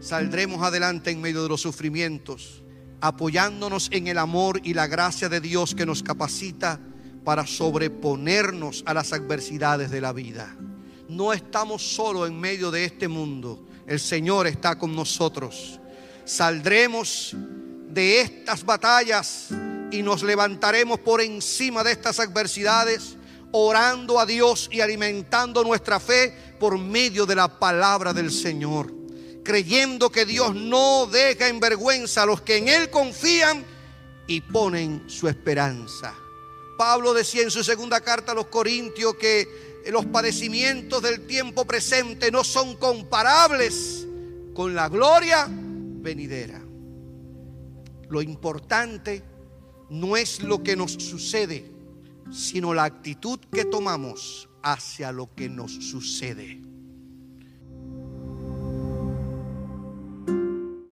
saldremos adelante en medio de los sufrimientos, apoyándonos en el amor y la gracia de Dios que nos capacita para sobreponernos a las adversidades de la vida. No estamos solo en medio de este mundo, el Señor está con nosotros. Saldremos de estas batallas y nos levantaremos por encima de estas adversidades, orando a Dios y alimentando nuestra fe por medio de la palabra del Señor, creyendo que Dios no deja en vergüenza a los que en Él confían y ponen su esperanza. Pablo decía en su segunda carta a los Corintios que los padecimientos del tiempo presente no son comparables con la gloria venidera. Lo importante no es lo que nos sucede, sino la actitud que tomamos hacia lo que nos sucede.